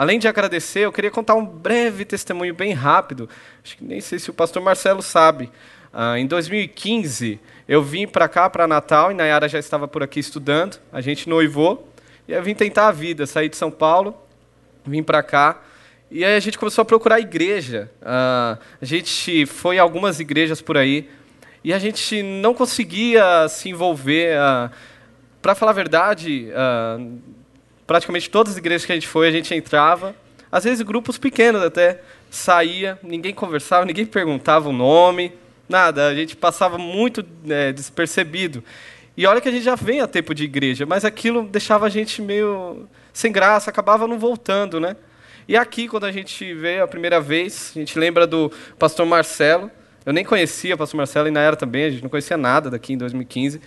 além de agradecer, eu queria contar um breve testemunho bem rápido. Acho que nem sei se o pastor Marcelo sabe. Uh, em 2015, eu vim para cá, para Natal, e Nayara já estava por aqui estudando. A gente noivou. E eu vim tentar a vida. Saí de São Paulo, vim para cá. E aí a gente começou a procurar igreja. Uh, a gente foi a algumas igrejas por aí. E a gente não conseguia se envolver. Uh, para falar a verdade, praticamente todas as igrejas que a gente foi, a gente entrava. Às vezes grupos pequenos até. Saía, ninguém conversava, ninguém perguntava o nome, nada. A gente passava muito é, despercebido. E olha que a gente já vem a tempo de igreja, mas aquilo deixava a gente meio sem graça, acabava não voltando, né? E aqui, quando a gente veio a primeira vez, a gente lembra do pastor Marcelo. Eu nem conhecia o pastor Marcelo e na era também, a gente não conhecia nada daqui em 2015.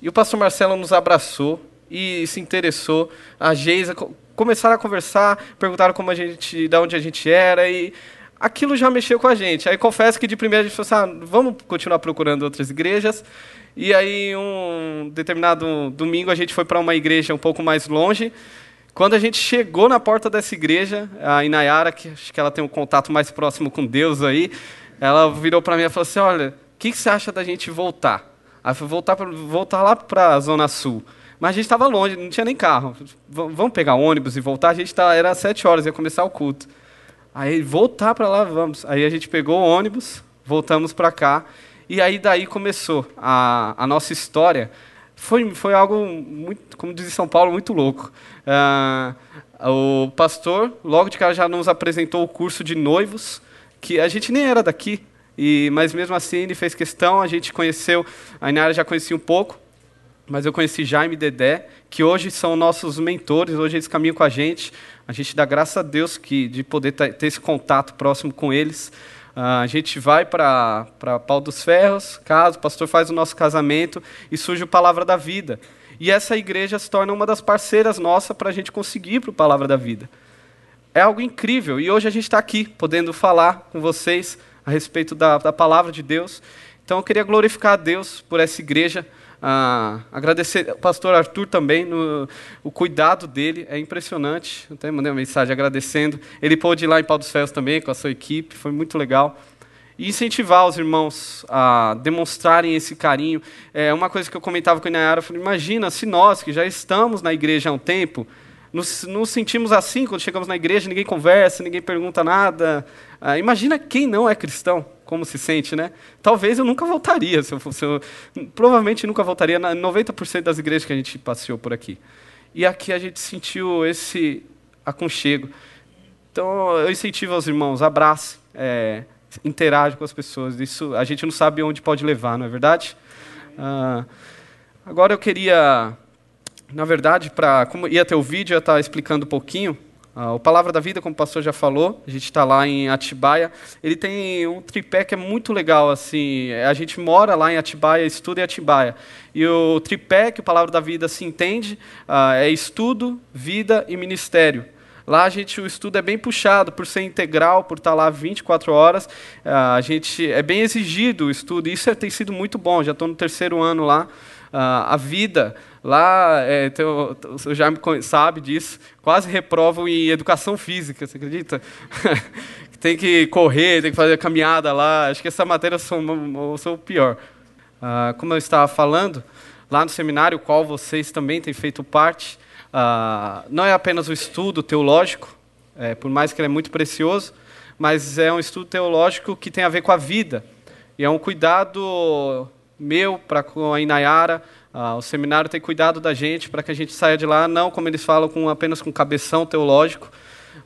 E o pastor Marcelo nos abraçou e se interessou. A Geisa começaram a conversar, perguntaram como a gente, de onde a gente era e aquilo já mexeu com a gente. Aí confesso que de primeira a gente falou assim, ah, vamos continuar procurando outras igrejas. E aí um determinado domingo a gente foi para uma igreja um pouco mais longe quando a gente chegou na porta dessa igreja, a Inayara, que acho que ela tem um contato mais próximo com Deus aí, ela virou para mim e falou assim: Olha, o que, que, você acha da gente voltar? Aí foi voltar, pra, voltar lá para a Zona Sul. Mas a gente estava longe, não tinha nem carro. Vamos pegar ônibus e voltar? A gente tá, era sete horas, ia começar o culto. Aí voltar para lá, vamos. Aí a gente pegou o ônibus, voltamos para cá. E aí daí começou a, a nossa história foi, foi algo, muito, como diz São Paulo, muito louco. Uh, o pastor, logo de cara, já nos apresentou o curso de noivos, que a gente nem era daqui, e, mas mesmo assim ele fez questão, a gente conheceu, a Inara já conhecia um pouco, mas eu conheci Jaime e Dedé, que hoje são nossos mentores, hoje eles caminham com a gente. A gente dá graças a Deus que, de poder ter esse contato próximo com eles. Uh, a gente vai para Pau dos Ferros, casa, o pastor faz o nosso casamento e surge o Palavra da Vida. E essa igreja se torna uma das parceiras nossas para a gente conseguir para o Palavra da Vida. É algo incrível. E hoje a gente está aqui, podendo falar com vocês a respeito da, da palavra de Deus. Então eu queria glorificar a Deus por essa igreja. Ah, agradecer ao pastor Arthur também, no, o cuidado dele é impressionante. Eu até mandei uma mensagem agradecendo. Ele pôde ir lá em Pau dos Ferros também com a sua equipe, foi muito legal. E incentivar os irmãos a demonstrarem esse carinho. É uma coisa que eu comentava com a Inayara, eu falei, imagina se nós, que já estamos na igreja há um tempo, nos, nos sentimos assim quando chegamos na igreja, ninguém conversa, ninguém pergunta nada. Ah, imagina quem não é cristão como se sente, né? Talvez eu nunca voltaria, se eu fosse, eu, provavelmente nunca voltaria na 90% das igrejas que a gente passeou por aqui. E aqui a gente sentiu esse aconchego. Então eu incentivo aos irmãos, abrace, é, interage com as pessoas. Isso a gente não sabe onde pode levar, não é verdade? Ah, agora eu queria, na verdade, para como ia ter o vídeo, eu ia estar explicando um pouquinho. Ah, o Palavra da Vida, como o pastor já falou, a gente está lá em Atibaia. Ele tem um tripé que é muito legal. assim. A gente mora lá em Atibaia, estuda em Atibaia. E o tripé que o Palavra da Vida se entende ah, é estudo, vida e ministério. Lá a gente o estudo é bem puxado por ser integral, por estar lá 24 horas. Ah, a gente é bem exigido o estudo. Isso tem sido muito bom. Já estou no terceiro ano lá. Ah, a vida Lá, é, teu, o Jaime sabe disso, quase reprovam em educação física, você acredita? tem que correr, tem que fazer caminhada lá. Acho que essa matéria sou, sou pior. Ah, como eu estava falando, lá no seminário, qual vocês também têm feito parte, ah, não é apenas o estudo teológico, é, por mais que ele é muito precioso, mas é um estudo teológico que tem a ver com a vida. E é um cuidado meu para com a Inayara, ah, o seminário tem cuidado da gente para que a gente saia de lá, não como eles falam, com, apenas com cabeção teológico,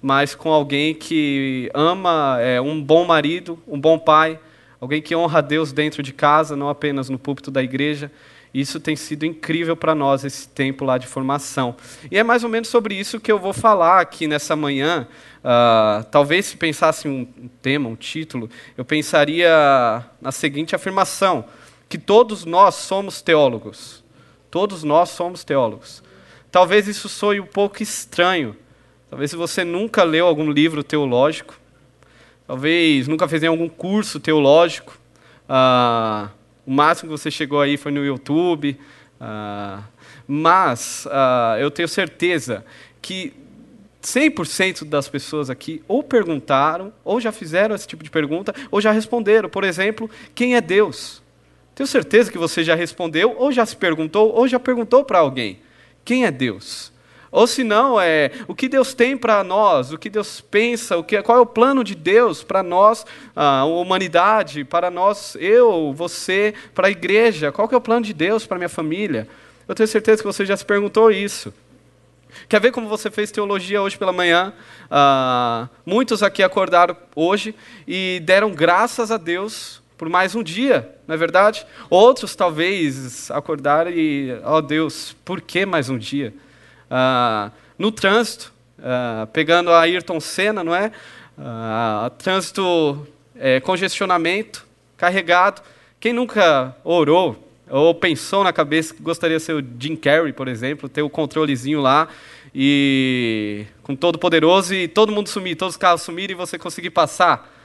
mas com alguém que ama, é, um bom marido, um bom pai, alguém que honra a Deus dentro de casa, não apenas no púlpito da igreja. Isso tem sido incrível para nós, esse tempo lá de formação. E é mais ou menos sobre isso que eu vou falar aqui nessa manhã. Uh, talvez se pensasse um tema, um título, eu pensaria na seguinte afirmação: que todos nós somos teólogos. Todos nós somos teólogos. Talvez isso soe um pouco estranho. Talvez você nunca leu algum livro teológico. Talvez nunca fez algum curso teológico. Ah, o máximo que você chegou aí foi no YouTube. Ah, mas ah, eu tenho certeza que 100% das pessoas aqui ou perguntaram, ou já fizeram esse tipo de pergunta, ou já responderam. Por exemplo, quem é Deus? Tenho certeza que você já respondeu, ou já se perguntou, ou já perguntou para alguém: quem é Deus? Ou se não, é o que Deus tem para nós, o que Deus pensa, o que, qual é o plano de Deus para nós, a humanidade, para nós, eu, você, para a igreja, qual é o plano de Deus para minha família? Eu tenho certeza que você já se perguntou isso. Quer ver como você fez teologia hoje pela manhã? Uh, muitos aqui acordaram hoje e deram graças a Deus por mais um dia, não é verdade? Outros talvez acordaram e, oh Deus, por que mais um dia? Uh, no trânsito, uh, pegando a Ayrton Senna, não é? trânsito, é, congestionamento, carregado. Quem nunca orou ou pensou na cabeça que gostaria de ser o Jim Carrey, por exemplo, ter o controlezinho lá e com todo poderoso e todo mundo sumir, todos os carros sumirem e você conseguir passar.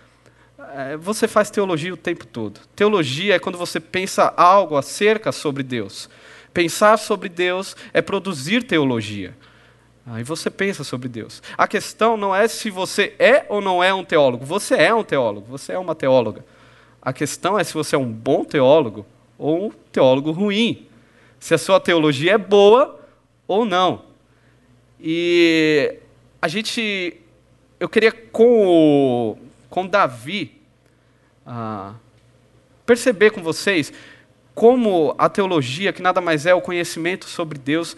É, você faz teologia o tempo todo. Teologia é quando você pensa algo acerca sobre Deus. Pensar sobre Deus é produzir teologia. Aí você pensa sobre Deus. A questão não é se você é ou não é um teólogo. Você é um teólogo, você é uma teóloga. A questão é se você é um bom teólogo ou um teólogo ruim. Se a sua teologia é boa ou não. E a gente. Eu queria com, o, com Davi ah, perceber com vocês como a teologia, que nada mais é o conhecimento sobre Deus,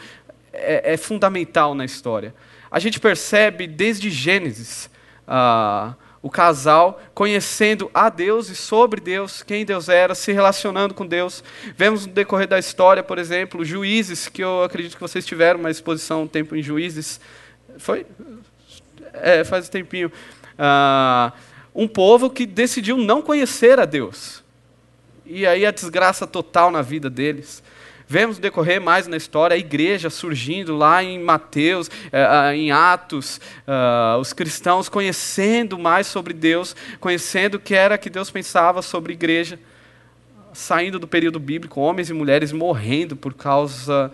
é, é fundamental na história. A gente percebe desde Gênesis. Ah, o casal conhecendo a Deus e sobre Deus, quem Deus era, se relacionando com Deus. Vemos no decorrer da história, por exemplo, juízes, que eu acredito que vocês tiveram uma exposição um tempo em juízes. Foi? É, faz um tempinho. Ah, um povo que decidiu não conhecer a Deus. E aí a desgraça total na vida deles. Vemos decorrer mais na história a igreja surgindo lá em Mateus, eh, em Atos, uh, os cristãos conhecendo mais sobre Deus, conhecendo o que era que Deus pensava sobre igreja, saindo do período bíblico, homens e mulheres morrendo por causa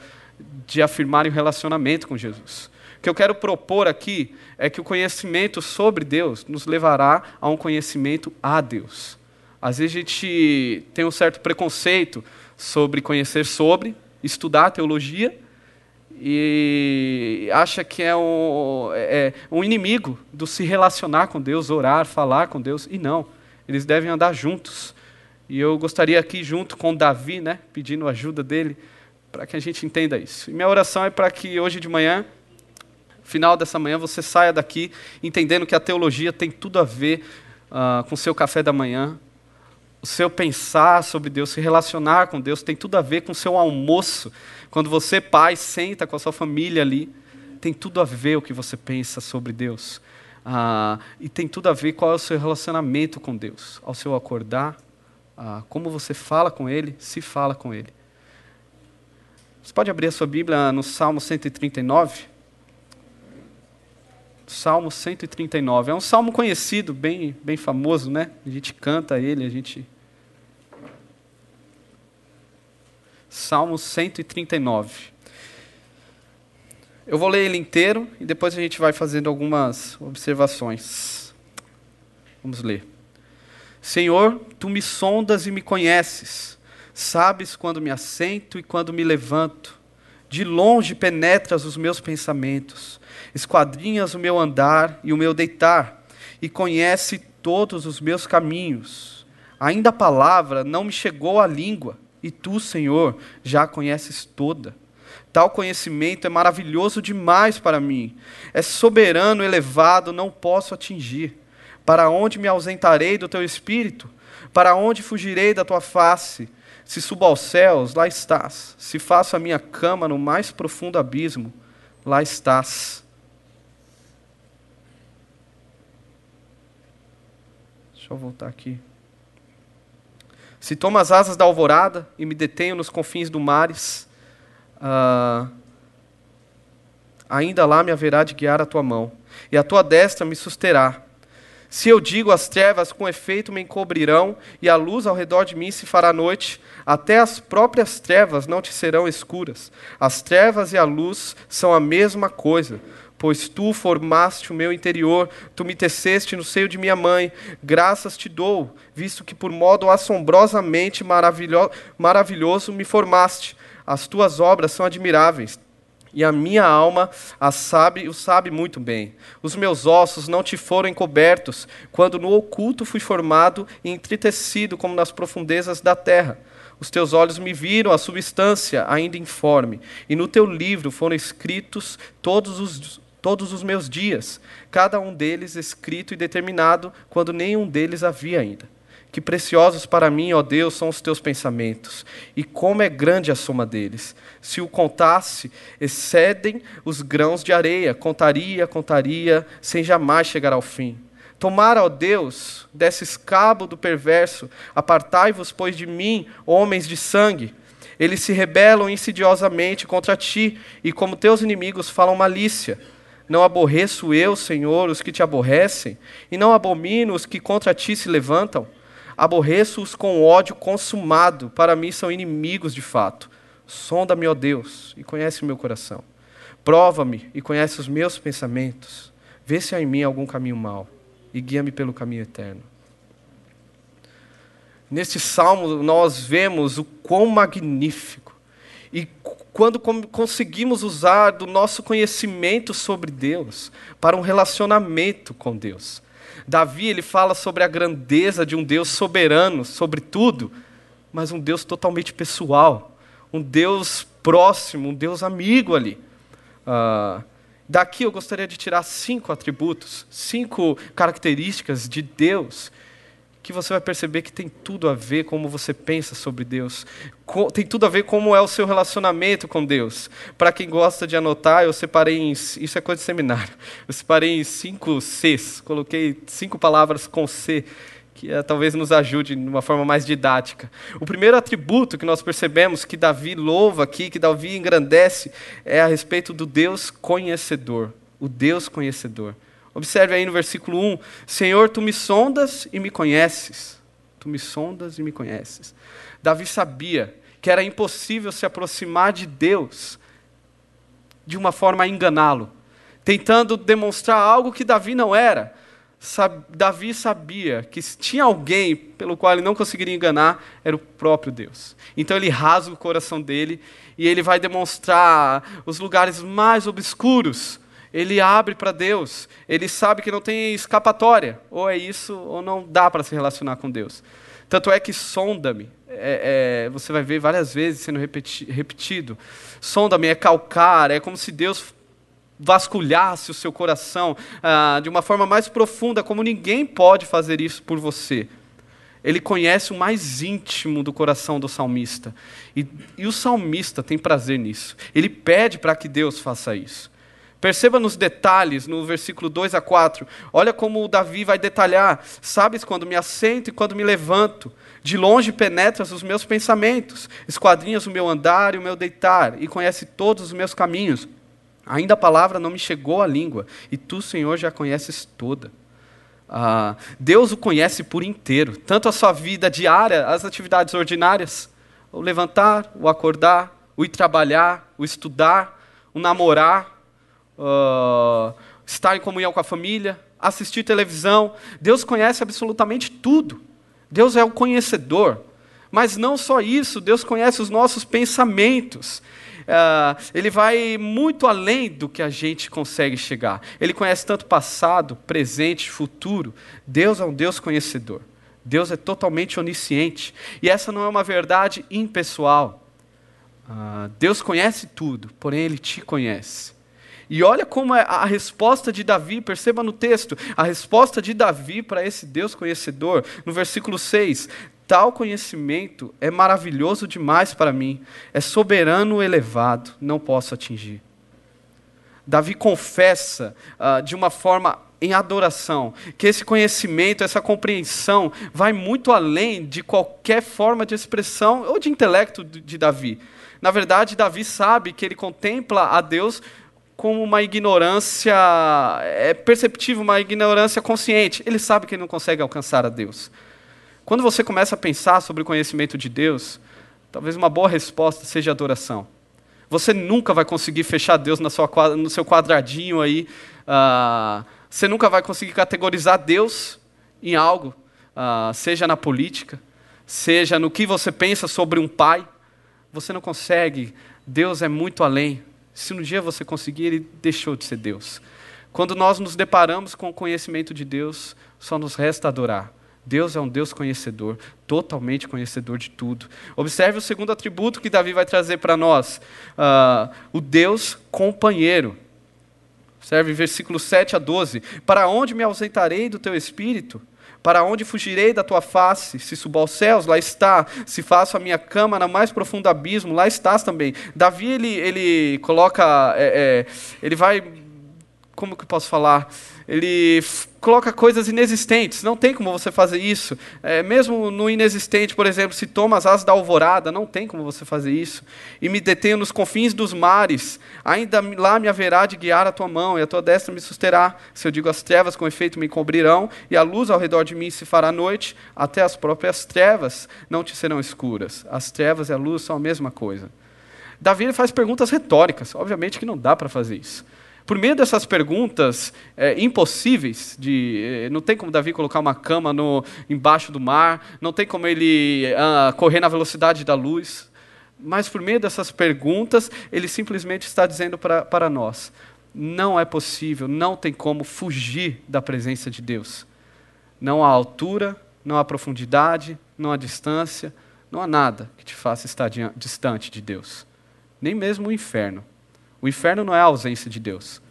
de afirmarem o relacionamento com Jesus. Que eu quero propor aqui é que o conhecimento sobre Deus nos levará a um conhecimento a Deus. Às vezes a gente tem um certo preconceito sobre conhecer sobre, estudar teologia, e acha que é um, é um inimigo do se relacionar com Deus, orar, falar com Deus, e não. Eles devem andar juntos. E eu gostaria aqui, junto com Davi, né, pedindo ajuda dele, para que a gente entenda isso. E minha oração é para que hoje de manhã, final dessa manhã, você saia daqui entendendo que a teologia tem tudo a ver uh, com o seu café da manhã, o seu pensar sobre Deus, se relacionar com Deus, tem tudo a ver com o seu almoço. Quando você, pai, senta com a sua família ali, tem tudo a ver o que você pensa sobre Deus. Ah, e tem tudo a ver qual é o seu relacionamento com Deus. Ao seu acordar, ah, como você fala com Ele, se fala com Ele. Você pode abrir a sua Bíblia no Salmo 139? Salmo 139. É um salmo conhecido, bem, bem famoso, né? A gente canta ele, a gente Salmo 139. Eu vou ler ele inteiro e depois a gente vai fazendo algumas observações. Vamos ler. Senhor, tu me sondas e me conheces. Sabes quando me assento e quando me levanto. De longe penetras os meus pensamentos. Esquadrinhas o meu andar e o meu deitar. E conhece todos os meus caminhos. Ainda a palavra não me chegou à língua e tu, Senhor, já a conheces toda. Tal conhecimento é maravilhoso demais para mim. É soberano, elevado, não posso atingir. Para onde me ausentarei do teu espírito? Para onde fugirei da tua face? Se subo aos céus, lá estás. Se faço a minha cama no mais profundo abismo, lá estás. Eu voltar aqui. Se tomo as asas da alvorada e me detenho nos confins do mares, uh, ainda lá me haverá de guiar a tua mão, e a tua destra me susterá. Se eu digo as trevas com efeito me encobrirão, e a luz ao redor de mim se fará noite, até as próprias trevas não te serão escuras. As trevas e a luz são a mesma coisa pois tu formaste o meu interior, tu me teceste no seio de minha mãe. Graças te dou, visto que por modo assombrosamente maravilho maravilhoso me formaste. As tuas obras são admiráveis. E a minha alma a sabe, o sabe muito bem. Os meus ossos não te foram encobertos, quando no oculto fui formado e entretecido como nas profundezas da terra. Os teus olhos me viram a substância ainda informe, e no teu livro foram escritos todos os, todos os meus dias, cada um deles escrito e determinado, quando nenhum deles havia ainda. Que preciosos para mim, ó Deus, são os teus pensamentos, e como é grande a soma deles. Se o contasse, excedem os grãos de areia, contaria, contaria, sem jamais chegar ao fim. Tomara, ó Deus, desses cabo do perverso, apartai-vos, pois, de mim, homens de sangue. Eles se rebelam insidiosamente contra ti, e como teus inimigos falam malícia. Não aborreço eu, Senhor, os que te aborrecem, e não abomino os que contra ti se levantam. Aborreço-os com ódio consumado, para mim são inimigos de fato. Sonda-me, ó Deus, e conhece o meu coração. Prova-me e conhece os meus pensamentos. Vê se há em mim algum caminho mau e guia-me pelo caminho eterno. Neste salmo, nós vemos o quão magnífico quando conseguimos usar do nosso conhecimento sobre Deus para um relacionamento com Deus. Davi ele fala sobre a grandeza de um Deus soberano sobre tudo, mas um Deus totalmente pessoal, um Deus próximo, um Deus amigo ali. Uh, Daqui eu gostaria de tirar cinco atributos, cinco características de Deus que você vai perceber que tem tudo a ver como você pensa sobre Deus, tem tudo a ver como é o seu relacionamento com Deus. Para quem gosta de anotar, eu separei em, isso é coisa de seminário, eu separei em cinco Cs, coloquei cinco palavras com C que é, talvez nos ajude de uma forma mais didática. O primeiro atributo que nós percebemos que Davi louva aqui, que Davi engrandece, é a respeito do Deus conhecedor. O Deus conhecedor. Observe aí no versículo 1: Senhor, tu me sondas e me conheces. Tu me sondas e me conheces. Davi sabia que era impossível se aproximar de Deus de uma forma a enganá-lo, tentando demonstrar algo que Davi não era Davi sabia que se tinha alguém pelo qual ele não conseguiria enganar, era o próprio Deus. Então ele rasga o coração dele e ele vai demonstrar os lugares mais obscuros. Ele abre para Deus. Ele sabe que não tem escapatória. Ou é isso, ou não dá para se relacionar com Deus. Tanto é que sonda-me. É, é, você vai ver várias vezes sendo repeti repetido. Sonda-me é calcar, é como se Deus vasculhasse o seu coração ah, de uma forma mais profunda, como ninguém pode fazer isso por você. Ele conhece o mais íntimo do coração do salmista. E, e o salmista tem prazer nisso. Ele pede para que Deus faça isso. Perceba nos detalhes, no versículo 2 a 4. Olha como o Davi vai detalhar. Sabes quando me assento e quando me levanto. De longe penetras os meus pensamentos. Esquadrinhas o meu andar e o meu deitar. E conhece todos os meus caminhos. Ainda a palavra não me chegou à língua, e tu, Senhor, já conheces toda. Ah, Deus o conhece por inteiro, tanto a sua vida diária, as atividades ordinárias, o levantar, o acordar, o ir trabalhar, o estudar, o namorar, uh, estar em comunhão com a família, assistir televisão. Deus conhece absolutamente tudo. Deus é o conhecedor. Mas não só isso, Deus conhece os nossos pensamentos. Uh, ele vai muito além do que a gente consegue chegar. Ele conhece tanto passado, presente, futuro. Deus é um Deus conhecedor. Deus é totalmente onisciente. E essa não é uma verdade impessoal. Uh, Deus conhece tudo, porém Ele te conhece. E olha como é a resposta de Davi, perceba no texto, a resposta de Davi para esse Deus conhecedor, no versículo 6: Tal conhecimento é maravilhoso demais para mim, é soberano elevado, não posso atingir. Davi confessa uh, de uma forma em adoração que esse conhecimento, essa compreensão, vai muito além de qualquer forma de expressão ou de intelecto de, de Davi. Na verdade, Davi sabe que ele contempla a Deus como uma ignorância, é perceptível, uma ignorância consciente. Ele sabe que ele não consegue alcançar a Deus. Quando você começa a pensar sobre o conhecimento de Deus, talvez uma boa resposta seja adoração. Você nunca vai conseguir fechar Deus na sua, no seu quadradinho aí. Uh, você nunca vai conseguir categorizar Deus em algo, uh, seja na política, seja no que você pensa sobre um pai. Você não consegue. Deus é muito além. Se um dia você conseguir, ele deixou de ser Deus. Quando nós nos deparamos com o conhecimento de Deus, só nos resta adorar. Deus é um Deus conhecedor, totalmente conhecedor de tudo. Observe o segundo atributo que Davi vai trazer para nós: uh, o Deus companheiro. Observe versículos 7 a 12. Para onde me ausentarei do teu espírito? Para onde fugirei da tua face? Se subo aos céus, lá está. Se faço a minha cama no mais profundo abismo, lá estás também. Davi, ele, ele coloca. É, é, ele vai. Como que eu posso falar? Ele coloca coisas inexistentes. Não tem como você fazer isso. É, mesmo no inexistente, por exemplo, se toma as asas da alvorada, não tem como você fazer isso. E me detenho nos confins dos mares, ainda lá me haverá de guiar a tua mão, e a tua destra me susterá. Se eu digo as trevas com efeito me cobrirão, e a luz ao redor de mim se fará noite, até as próprias trevas não te serão escuras. As trevas e a luz são a mesma coisa. Davi faz perguntas retóricas. Obviamente que não dá para fazer isso. Por meio dessas perguntas é, impossíveis, de, é, não tem como Davi colocar uma cama no, embaixo do mar, não tem como ele ah, correr na velocidade da luz, mas por meio dessas perguntas, ele simplesmente está dizendo para, para nós: não é possível, não tem como fugir da presença de Deus. Não há altura, não há profundidade, não há distância, não há nada que te faça estar distante de Deus, nem mesmo o inferno. O inferno não é a ausência de Deus.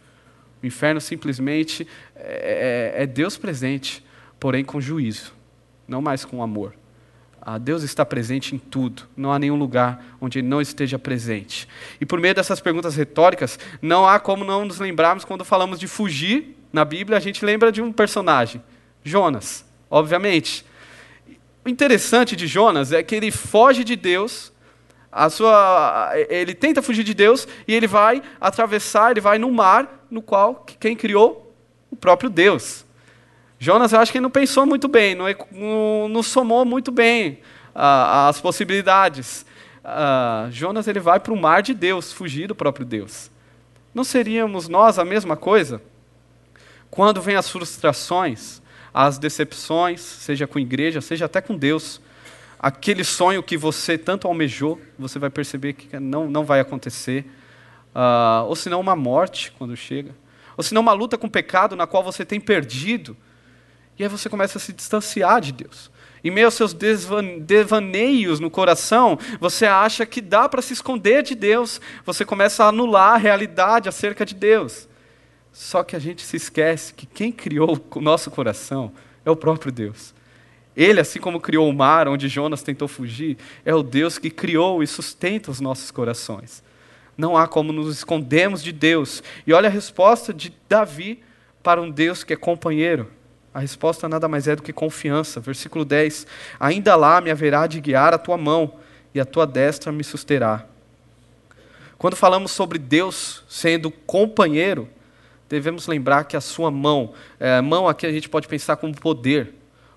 O inferno simplesmente é, é, é Deus presente, porém com juízo, não mais com amor. Ah, Deus está presente em tudo, não há nenhum lugar onde Ele não esteja presente. E por meio dessas perguntas retóricas, não há como não nos lembrarmos quando falamos de fugir na Bíblia, a gente lembra de um personagem, Jonas, obviamente. O interessante de Jonas é que ele foge de Deus a sua, ele tenta fugir de Deus e ele vai atravessar, ele vai no mar no qual quem criou? O próprio Deus. Jonas, eu acho que ele não pensou muito bem, não, não, somou muito bem as possibilidades. Uh, Jonas ele vai para o mar de Deus, fugir do próprio Deus. Não seríamos nós a mesma coisa? Quando vem as frustrações, as decepções, seja com a igreja, seja até com Deus, aquele sonho que você tanto almejou, você vai perceber que não, não vai acontecer. Uh, ou senão uma morte quando chega. Ou senão uma luta com o pecado na qual você tem perdido. E aí você começa a se distanciar de Deus. Em meio aos seus devaneios no coração, você acha que dá para se esconder de Deus. Você começa a anular a realidade acerca de Deus. Só que a gente se esquece que quem criou o nosso coração é o próprio Deus. Ele, assim como criou o mar onde Jonas tentou fugir, é o Deus que criou e sustenta os nossos corações. Não há como nos escondermos de Deus. E olha a resposta de Davi para um Deus que é companheiro. A resposta nada mais é do que confiança. Versículo 10: Ainda lá me haverá de guiar a tua mão, e a tua destra me susterá. Quando falamos sobre Deus sendo companheiro, devemos lembrar que a sua mão, é, mão aqui a gente pode pensar como poder,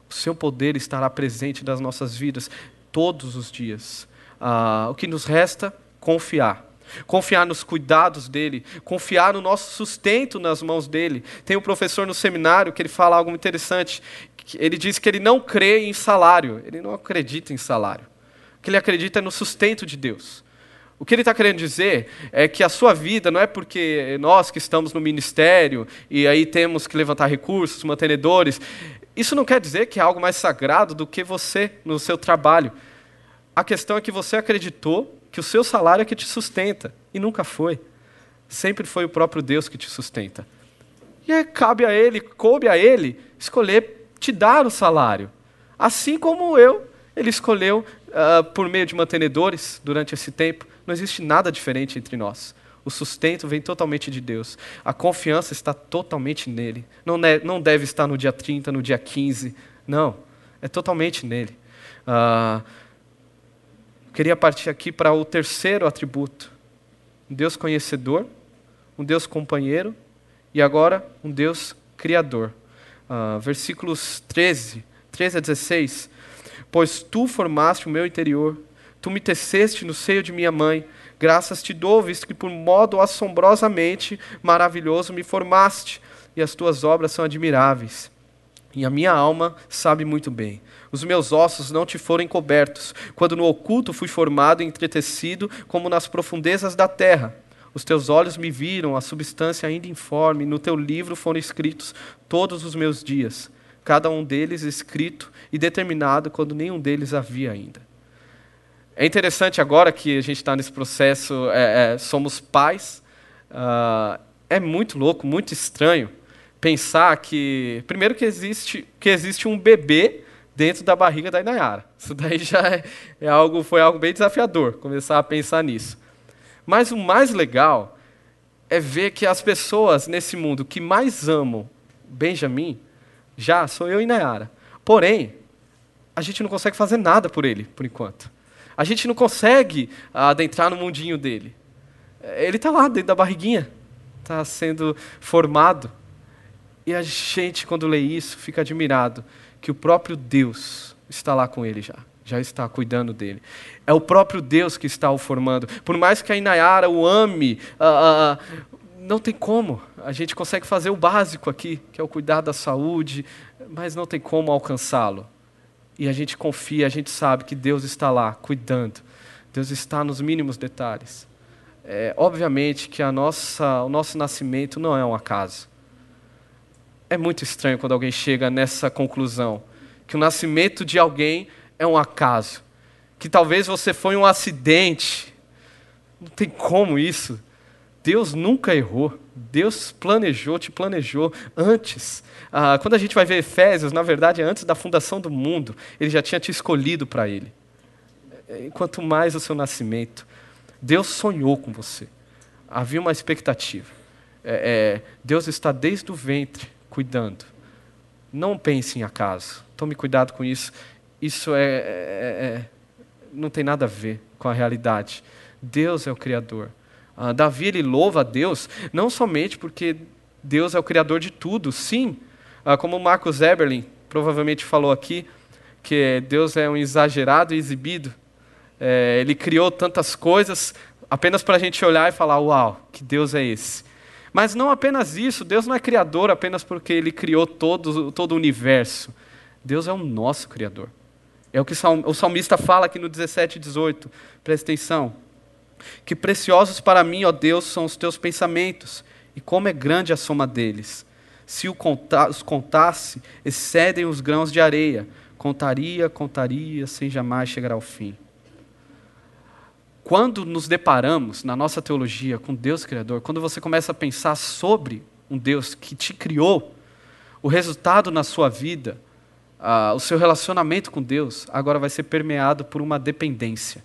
o seu poder estará presente nas nossas vidas todos os dias. Ah, o que nos resta? Confiar. Confiar nos cuidados dele, confiar no nosso sustento nas mãos dele. Tem um professor no seminário que ele fala algo interessante. Ele diz que ele não crê em salário, ele não acredita em salário. O que ele acredita é no sustento de Deus. O que ele está querendo dizer é que a sua vida não é porque nós que estamos no ministério e aí temos que levantar recursos, mantenedores, isso não quer dizer que é algo mais sagrado do que você no seu trabalho. A questão é que você acreditou que o seu salário é que te sustenta, e nunca foi. Sempre foi o próprio Deus que te sustenta. E aí cabe a Ele, coube a Ele, escolher te dar o salário. Assim como eu, Ele escolheu uh, por meio de mantenedores durante esse tempo. Não existe nada diferente entre nós. O sustento vem totalmente de Deus. A confiança está totalmente nele. Não, não deve estar no dia 30, no dia 15. Não. É totalmente nele. Ah, queria partir aqui para o terceiro atributo: um Deus conhecedor, um Deus companheiro e agora um Deus criador. Ah, versículos 13, 13 a 16. Pois tu formaste o meu interior, tu me teceste no seio de minha mãe Graças te dou, visto que por modo assombrosamente maravilhoso me formaste, e as tuas obras são admiráveis. E a minha alma sabe muito bem. Os meus ossos não te foram encobertos, quando no oculto fui formado e entretecido, como nas profundezas da terra. Os teus olhos me viram, a substância ainda informe, no teu livro foram escritos todos os meus dias, cada um deles escrito e determinado quando nenhum deles havia ainda. É interessante agora que a gente está nesse processo, é, é, somos pais, uh, é muito louco, muito estranho pensar que, primeiro que existe, que existe um bebê dentro da barriga da Inayara. Isso daí já é, é algo, foi algo bem desafiador, começar a pensar nisso. Mas o mais legal é ver que as pessoas nesse mundo que mais amam Benjamin, já sou eu e Nayara. Porém, a gente não consegue fazer nada por ele, por enquanto. A gente não consegue adentrar no mundinho dele. Ele está lá dentro da barriguinha, está sendo formado. E a gente, quando lê isso, fica admirado que o próprio Deus está lá com ele já, já está cuidando dele. É o próprio Deus que está o formando. Por mais que a Inayara o ame, uh, uh, não tem como. A gente consegue fazer o básico aqui, que é o cuidar da saúde, mas não tem como alcançá-lo. E a gente confia, a gente sabe que Deus está lá cuidando. Deus está nos mínimos detalhes. É, obviamente que a nossa, o nosso nascimento não é um acaso. É muito estranho quando alguém chega nessa conclusão que o nascimento de alguém é um acaso, que talvez você foi um acidente. Não tem como isso. Deus nunca errou. Deus planejou, te planejou antes. Ah, quando a gente vai ver Efésios, na verdade, antes da fundação do mundo, Ele já tinha te escolhido para Ele. Quanto mais o seu nascimento, Deus sonhou com você. Havia uma expectativa. É, é, Deus está desde o ventre cuidando. Não pense em acaso. Tome cuidado com isso. Isso é, é, é não tem nada a ver com a realidade. Deus é o Criador. Uh, Davi ele louva a Deus não somente porque Deus é o criador de tudo, sim, uh, como Marcos Eberlin provavelmente falou aqui, que Deus é um exagerado e exibido. É, ele criou tantas coisas apenas para a gente olhar e falar: Uau, que Deus é esse. Mas não apenas isso, Deus não é criador apenas porque ele criou todo, todo o universo. Deus é o nosso criador. É o que o salmista fala aqui no 17 e 18. Presta atenção. Que preciosos para mim, ó Deus, são os teus pensamentos, e como é grande a soma deles. Se os contasse, excedem os grãos de areia. Contaria, contaria, sem jamais chegar ao fim. Quando nos deparamos na nossa teologia com Deus Criador, quando você começa a pensar sobre um Deus que te criou, o resultado na sua vida, uh, o seu relacionamento com Deus, agora vai ser permeado por uma dependência.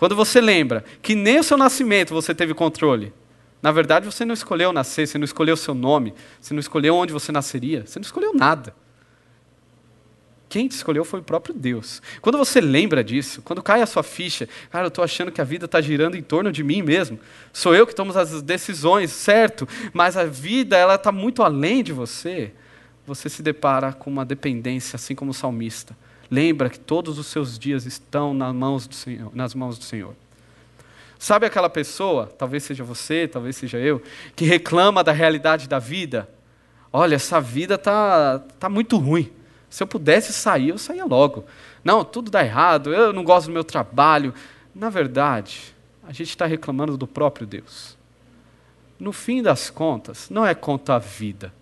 Quando você lembra que nem o seu nascimento você teve controle, na verdade você não escolheu nascer, você não escolheu o seu nome, você não escolheu onde você nasceria, você não escolheu nada. Quem te escolheu foi o próprio Deus. Quando você lembra disso, quando cai a sua ficha, cara, eu estou achando que a vida está girando em torno de mim mesmo. Sou eu que tomo as decisões, certo? Mas a vida ela está muito além de você. Você se depara com uma dependência, assim como o salmista. Lembra que todos os seus dias estão nas mãos do Senhor. Nas mãos do Senhor. Sabe aquela pessoa, talvez seja você, talvez seja eu, que reclama da realidade da vida? Olha, essa vida tá, tá muito ruim. Se eu pudesse sair, eu saía logo. Não, tudo dá errado, eu não gosto do meu trabalho. Na verdade, a gente está reclamando do próprio Deus. No fim das contas, não é contra a vida.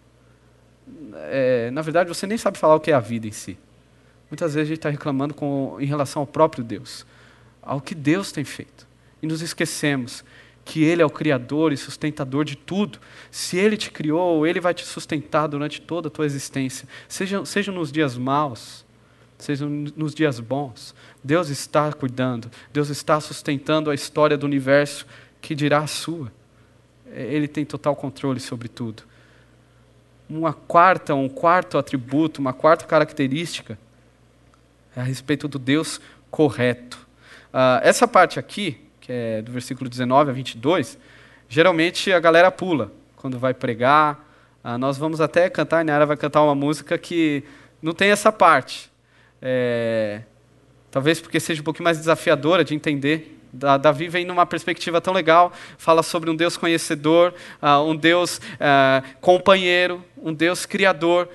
É, na verdade, você nem sabe falar o que é a vida em si. Muitas vezes a gente está reclamando com, em relação ao próprio Deus, ao que Deus tem feito. E nos esquecemos que Ele é o Criador e sustentador de tudo. Se Ele te criou, Ele vai te sustentar durante toda a tua existência. Seja, seja nos dias maus, seja nos dias bons. Deus está cuidando, Deus está sustentando a história do universo que dirá a sua. Ele tem total controle sobre tudo. Uma quarta, um quarto atributo, uma quarta característica a respeito do Deus correto. Uh, essa parte aqui, que é do versículo 19 a 22, geralmente a galera pula quando vai pregar. Uh, nós vamos até cantar, a Nara vai cantar uma música que não tem essa parte. É, talvez porque seja um pouquinho mais desafiadora de entender. Davi vem numa perspectiva tão legal, fala sobre um Deus conhecedor, uh, um Deus companheiro, um Deus criador.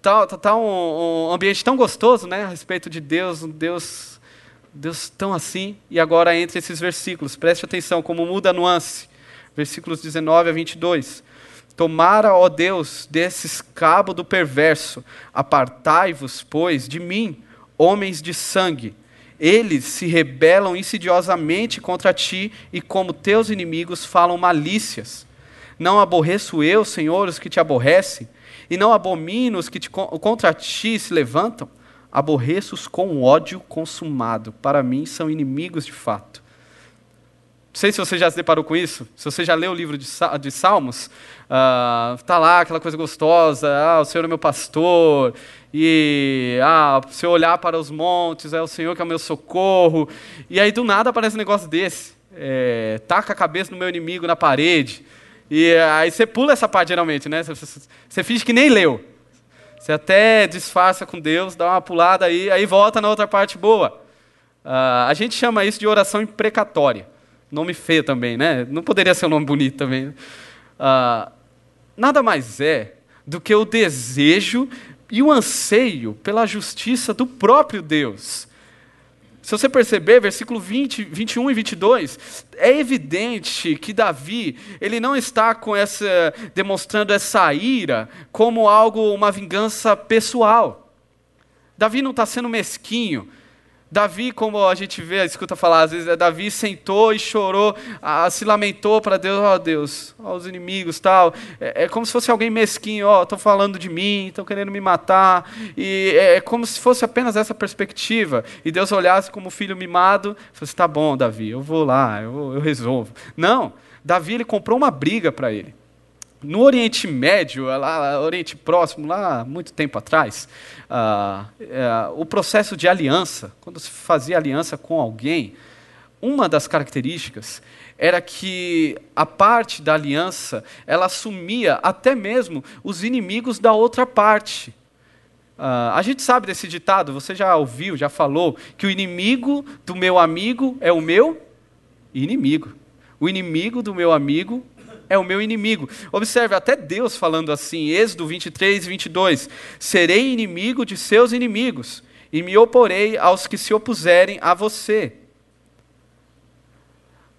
Tá, tá, tá um, um, ambiente tão gostoso né, a respeito de Deus, um Deus, Deus tão assim. E agora entre esses versículos, preste atenção como muda a nuance. Versículos 19 a 22. Tomara, ó Deus, desses cabo do perverso, apartai-vos, pois, de mim, homens de sangue eles se rebelam insidiosamente contra ti e, como teus inimigos, falam malícias. Não aborreço eu, Senhor, os que te aborrecem, e não abomino os que te, contra ti se levantam. Aborreço-os com ódio consumado. Para mim, são inimigos de fato. Não sei se você já se deparou com isso. Se você já leu o livro de, Salmos, está uh, lá aquela coisa gostosa, ah, o Senhor é meu pastor, e ah, se eu olhar para os montes, é o Senhor que é o meu socorro. E aí do nada aparece um negócio desse. É, taca a cabeça do meu inimigo na parede. E aí você pula essa parte geralmente, né? Você, você, você finge que nem leu. Você até disfarça com Deus, dá uma pulada aí, aí volta na outra parte boa. Uh, a gente chama isso de oração imprecatória. Nome feio também, né? Não poderia ser um nome bonito também. Uh, nada mais é do que o desejo e o anseio pela justiça do próprio Deus. Se você perceber, versículo 20, 21 e 22, é evidente que Davi, ele não está com essa demonstrando essa ira como algo uma vingança pessoal. Davi não está sendo mesquinho. Davi, como a gente vê, escuta falar, às vezes é Davi sentou e chorou, ah, se lamentou para Deus, ó oh, Deus, ó os inimigos, tal. É, é, como se fosse alguém mesquinho, ó, oh, estão falando de mim, estão querendo me matar. E é, é, como se fosse apenas essa perspectiva. E Deus olhasse como filho mimado, e falasse, tá bom, Davi, eu vou lá, eu, eu resolvo. Não, Davi ele comprou uma briga para ele. No Oriente Médio, lá, Oriente Próximo, lá muito tempo atrás, uh, uh, o processo de aliança, quando se fazia aliança com alguém, uma das características era que a parte da aliança ela assumia até mesmo os inimigos da outra parte. Uh, a gente sabe desse ditado, você já ouviu, já falou, que o inimigo do meu amigo é o meu inimigo. O inimigo do meu amigo é o meu inimigo. Observe, até Deus falando assim, Êxodo 23 e 22: Serei inimigo de seus inimigos, e me oporei aos que se opuserem a você.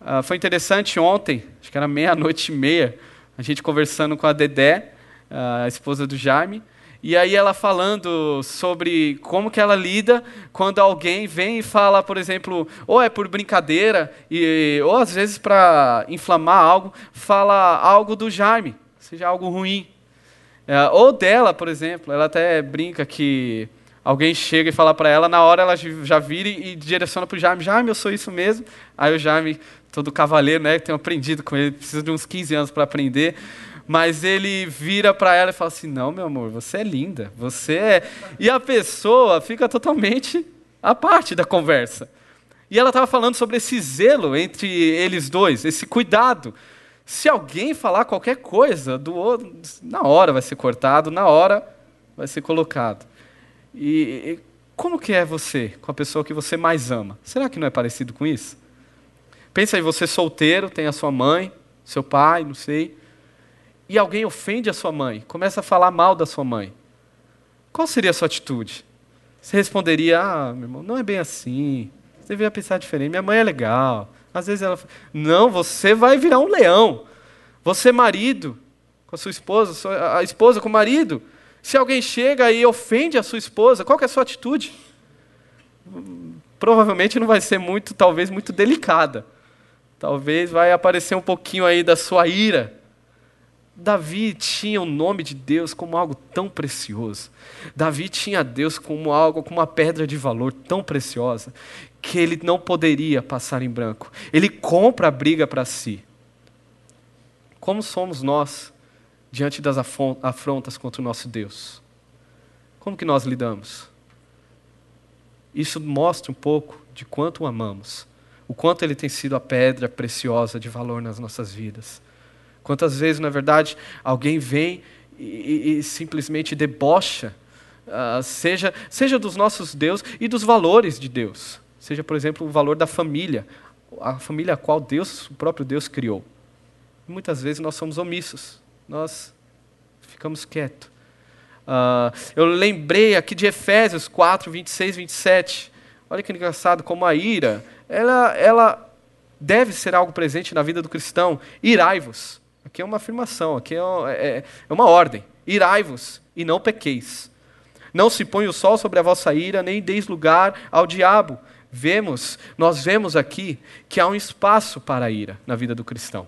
Uh, foi interessante ontem, acho que era meia-noite e meia, a gente conversando com a Dedé, a esposa do Jaime, e aí ela falando sobre como que ela lida quando alguém vem e fala, por exemplo, ou é por brincadeira, e, ou às vezes para inflamar algo, fala algo do Jaime, seja algo ruim. É, ou dela, por exemplo, ela até brinca que alguém chega e fala para ela, na hora ela já vira e, direciona para o Jaime, Jaime, eu sou isso mesmo. Aí o Jaime, todo cavaleiro, né, tem aprendido com ele, precisa de uns 15 anos para aprender, mas ele vira para ela e fala assim: Não, meu amor, você é linda, você é. E a pessoa fica totalmente à parte da conversa. E ela estava falando sobre esse zelo entre eles dois, esse cuidado. Se alguém falar qualquer coisa do outro, na hora vai ser cortado, na hora vai ser colocado. E, e como que é você com a pessoa que você mais ama? Será que não é parecido com isso? Pensa aí, você solteiro, tem a sua mãe, seu pai, não sei e alguém ofende a sua mãe, começa a falar mal da sua mãe, qual seria a sua atitude? Você responderia: Ah, meu irmão, não é bem assim. Você deveria pensar diferente. Minha mãe é legal. Às vezes ela. Não, você vai virar um leão. Você, marido, com a sua esposa, a esposa com o marido. Se alguém chega e ofende a sua esposa, qual é a sua atitude? Provavelmente não vai ser muito, talvez, muito delicada. Talvez vai aparecer um pouquinho aí da sua ira. Davi tinha o nome de Deus como algo tão precioso. Davi tinha Deus como algo, como uma pedra de valor tão preciosa, que ele não poderia passar em branco. Ele compra a briga para si. Como somos nós diante das afrontas contra o nosso Deus? Como que nós lidamos? Isso mostra um pouco de quanto o amamos, o quanto ele tem sido a pedra preciosa de valor nas nossas vidas. Quantas vezes, na verdade, alguém vem e, e, simplesmente debocha, uh, seja, seja dos nossos Deus e dos valores de Deus. Seja, por exemplo, o valor da família. a família a qual Deus, o próprio Deus criou. muitas vezes nós somos omissos, nós ficamos quietos. Uh, eu lembrei aqui de Efésios 4, 26, 27. Olha que engraçado como a ira, ela, ela deve ser algo presente na vida do cristão. Irai-vos. Aqui é uma afirmação, aqui é, é, é uma ordem. Irai-vos e não pequeis. Não se põe o sol sobre a vossa ira, nem deis lugar ao diabo. Vemos, nós vemos aqui que há um espaço para a ira na vida do cristão.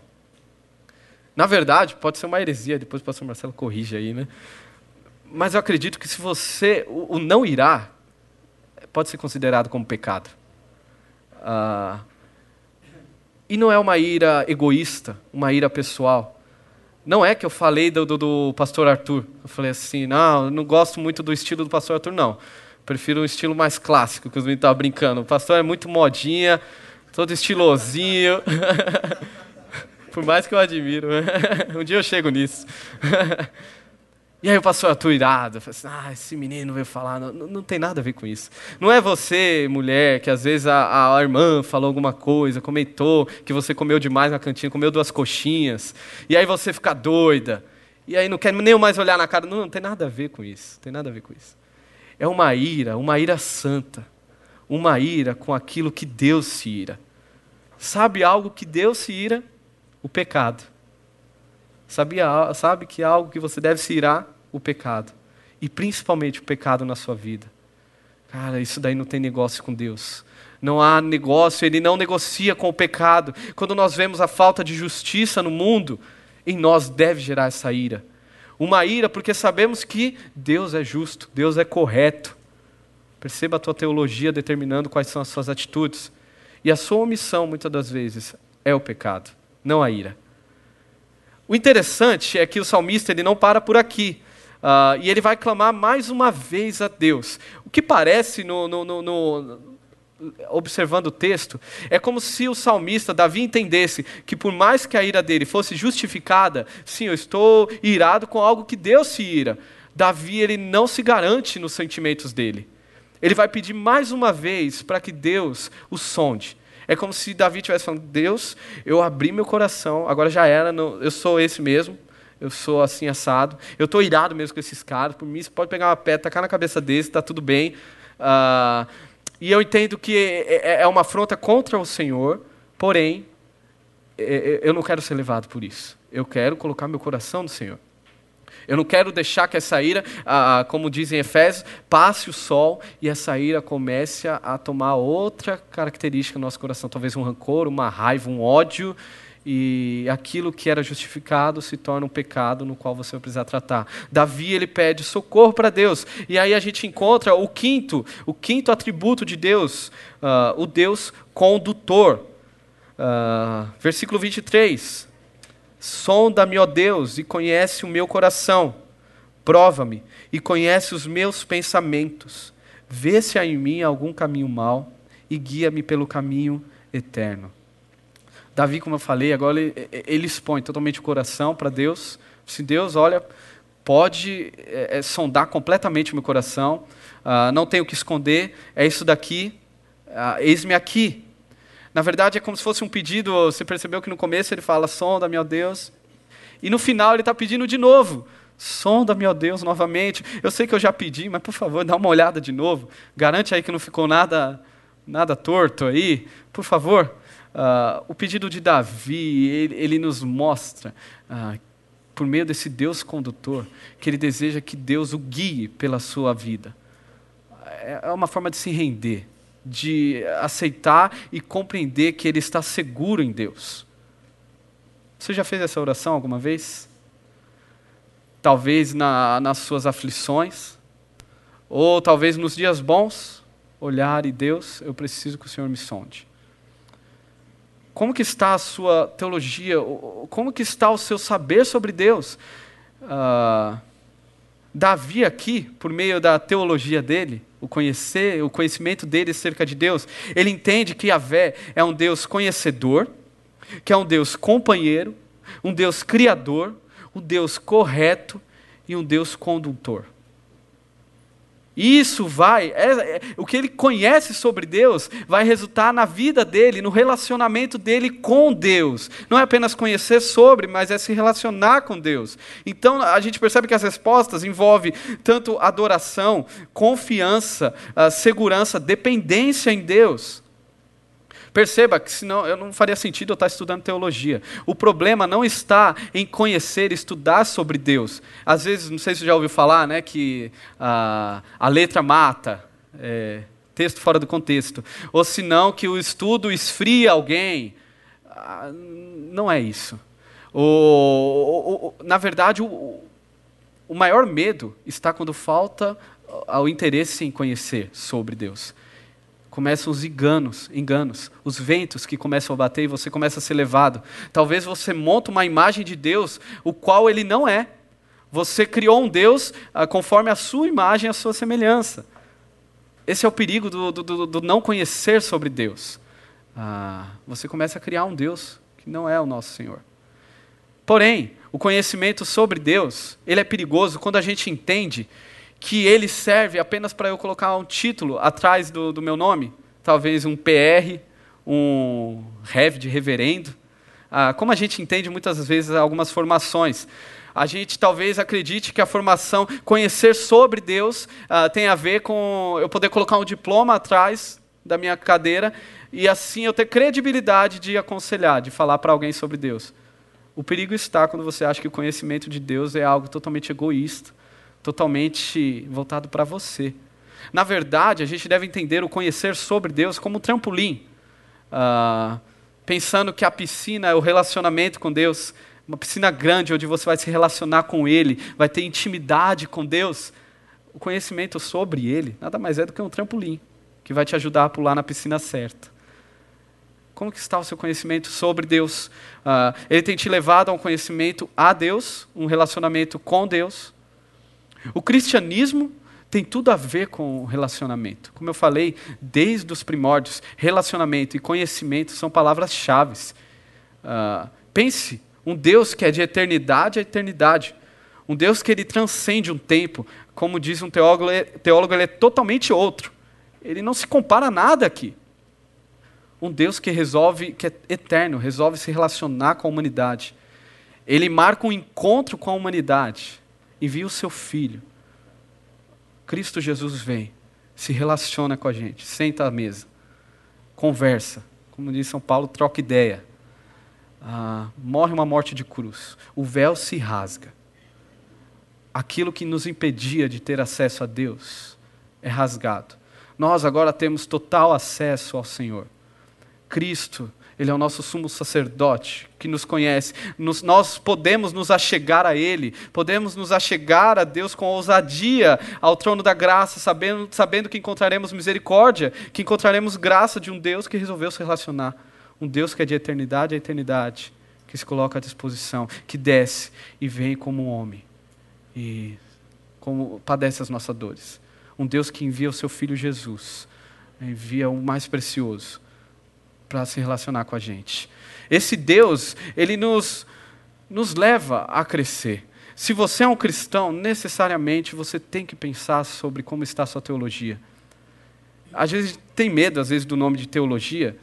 Na verdade, pode ser uma heresia, depois o pastor Marcelo corrige aí, né? Mas eu acredito que se você o, o não irá, pode ser considerado como pecado. Ah, e não é uma ira egoísta, uma ira pessoal. Não é que eu falei do, do, do pastor Arthur. Eu falei assim, não, eu não gosto muito do estilo do pastor Arthur, não. Prefiro um estilo mais clássico, que os meninos estavam brincando. O pastor é muito modinha, todo estilosinho. Por mais que eu admiro. um dia eu chego nisso. E aí o pastor Arthur irado, assim, ah, esse menino veio falar, não, não, tem nada a ver com isso. Não é você, mulher, que às vezes a, a, irmã falou alguma coisa, comentou que você comeu demais na cantina, comeu duas coxinhas, e aí você fica doida, e aí não quer nem mais olhar na cara. Não, não tem nada a ver com isso, não tem nada a ver com isso. É uma ira, uma ira santa, uma ira com aquilo que Deus se ira. Sabe algo que Deus se ira? O pecado. Sabia, sabe que é algo que você deve se irar? O pecado. E principalmente o pecado na sua vida. Cara, isso daí não tem negócio com Deus. Não há negócio, ele não negocia com o pecado. Quando nós vemos a falta de justiça no mundo, em nós deve gerar essa ira. Uma ira porque sabemos que Deus é justo, Deus é correto. Perceba a tua teologia determinando quais são as suas atitudes. E a sua omissão, muitas das vezes, é o pecado, não a ira. O interessante é que o salmista ele não para por aqui. Uh, e ele vai clamar mais uma vez a Deus. O que parece, no, no, no, no, observando o texto, é como se o salmista, Davi, entendesse que por mais que a ira dele fosse justificada, sim, eu estou irado com algo que Deus se ira. Davi ele não se garante nos sentimentos dele. Ele vai pedir mais uma vez para que Deus o sonde. É como se Davi estivesse falando: Deus, eu abri meu coração, agora já era, eu sou esse mesmo, eu sou assim assado, eu estou irado mesmo com esses caras, por mim você pode pegar uma pedra, tacar na cabeça desse, está tudo bem. Uh, e eu entendo que é, é, é uma afronta contra o Senhor, porém, é, eu não quero ser levado por isso. Eu quero colocar meu coração no Senhor. Eu não quero deixar que essa ira, ah, como dizem Efésios, passe o sol e essa ira comece a, a tomar outra característica no nosso coração, talvez um rancor, uma raiva, um ódio, e aquilo que era justificado se torna um pecado no qual você vai precisar tratar. Davi ele pede socorro para Deus e aí a gente encontra o quinto, o quinto atributo de Deus, uh, o Deus condutor. Uh, versículo 23. Sonda-me, ó Deus, e conhece o meu coração. Prova-me e conhece os meus pensamentos. Vê se há em mim algum caminho mau e guia-me pelo caminho eterno. Davi, como eu falei, agora ele, ele expõe totalmente o coração para Deus. Se Deus, olha, pode é, é, sondar completamente o meu coração, uh, não tenho o que esconder, é isso daqui, uh, eis-me aqui. Na verdade, é como se fosse um pedido. Você percebeu que no começo ele fala: sonda, meu Deus. E no final ele está pedindo de novo: sonda, meu Deus, novamente. Eu sei que eu já pedi, mas por favor, dá uma olhada de novo. Garante aí que não ficou nada, nada torto aí, por favor. Uh, o pedido de Davi, ele, ele nos mostra, uh, por meio desse Deus condutor, que ele deseja que Deus o guie pela sua vida. É, é uma forma de se render de aceitar e compreender que ele está seguro em Deus. Você já fez essa oração alguma vez? Talvez na, nas suas aflições, ou talvez nos dias bons, olhar e Deus, eu preciso que o Senhor me sonde. Como que está a sua teologia? Como que está o seu saber sobre Deus? Uh, Davi aqui, por meio da teologia dele, o conhecer, o conhecimento dele acerca de Deus, ele entende que Yahvé é um Deus conhecedor, que é um Deus companheiro, um Deus criador, um Deus correto e um Deus condutor. Isso vai, é, é, o que ele conhece sobre Deus vai resultar na vida dele, no relacionamento dele com Deus. Não é apenas conhecer sobre, mas é se relacionar com Deus. Então a gente percebe que as respostas envolvem tanto adoração, confiança, ah, segurança, dependência em Deus. Perceba que senão eu não faria sentido eu estar estudando teologia. O problema não está em conhecer, estudar sobre Deus. Às vezes, não sei se você já ouviu falar, né, que a, a letra mata, é, texto fora do contexto. Ou senão que o estudo esfria alguém. Ah, não é isso. O, o, o, na verdade, o, o maior medo está quando falta o interesse em conhecer sobre Deus começam os enganos, enganos, os ventos que começam a bater e você começa a ser levado. Talvez você monte uma imagem de Deus, o qual ele não é. Você criou um Deus ah, conforme a sua imagem, a sua semelhança. Esse é o perigo do, do, do não conhecer sobre Deus. Ah, você começa a criar um Deus que não é o nosso Senhor. Porém, o conhecimento sobre Deus, ele é perigoso quando a gente entende que ele serve apenas para eu colocar um título atrás do, do meu nome, talvez um PR, um rev de reverendo. Ah, como a gente entende muitas vezes algumas formações, a gente talvez acredite que a formação, conhecer sobre Deus, ah, tem a ver com eu poder colocar um diploma atrás da minha cadeira e assim eu ter credibilidade de aconselhar, de falar para alguém sobre Deus. O perigo está quando você acha que o conhecimento de Deus é algo totalmente egoísta, totalmente voltado para você. Na verdade, a gente deve entender o conhecer sobre Deus como um trampolim. Uh, pensando que a piscina é o relacionamento com Deus, uma piscina grande onde você vai se relacionar com Ele, vai ter intimidade com Deus. O conhecimento sobre Ele nada mais é do que um trampolim que vai te ajudar a pular na piscina certa. Como que está o seu conhecimento sobre Deus? Uh, ele tem te levado a um conhecimento a Deus, um relacionamento com Deus. O cristianismo tem tudo a ver com relacionamento. Como eu falei, desde os primórdios, relacionamento e conhecimento são palavras-chave. Uh, pense, um Deus que é de eternidade a eternidade. Um Deus que ele transcende um tempo. Como diz um teólogo, teólogo ele é totalmente outro. Ele não se compara a nada aqui. Um Deus que resolve, que é eterno, resolve se relacionar com a humanidade. Ele marca um encontro com a humanidade envia o seu filho. Cristo Jesus vem, se relaciona com a gente, senta à mesa, conversa. Como diz São Paulo, troca ideia. Ah, morre uma morte de cruz. O véu se rasga. Aquilo que nos impedia de ter acesso a Deus é rasgado. Nós agora temos total acesso ao Senhor. Cristo ele é o nosso sumo sacerdote que nos conhece. Nos, nós podemos nos achegar a Ele, podemos nos achegar a Deus com ousadia ao trono da graça, sabendo, sabendo que encontraremos misericórdia, que encontraremos graça de um Deus que resolveu se relacionar. Um Deus que é de eternidade a eternidade, que se coloca à disposição, que desce e vem como um homem e como padece as nossas dores. Um Deus que envia o seu Filho Jesus, envia o mais precioso para se relacionar com a gente. Esse Deus, ele nos, nos leva a crescer. Se você é um cristão, necessariamente você tem que pensar sobre como está a sua teologia. Às vezes tem medo, às vezes, do nome de teologia.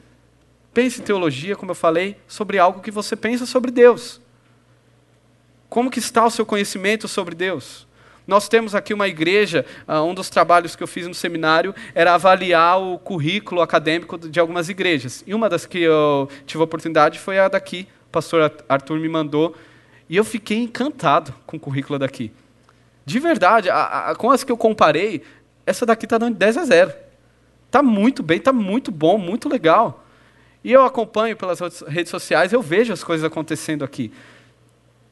Pense em teologia, como eu falei, sobre algo que você pensa sobre Deus. Como que está o seu conhecimento sobre Deus? Nós temos aqui uma igreja, uh, um dos trabalhos que eu fiz no seminário era avaliar o currículo acadêmico de algumas igrejas. E uma das que eu tive a oportunidade foi a daqui, o pastor Arthur me mandou, e eu fiquei encantado com o currículo daqui. De verdade, a, a, com as que eu comparei, essa daqui está dando 10 a 0. Está muito bem, está muito bom, muito legal. E eu acompanho pelas redes sociais, eu vejo as coisas acontecendo aqui.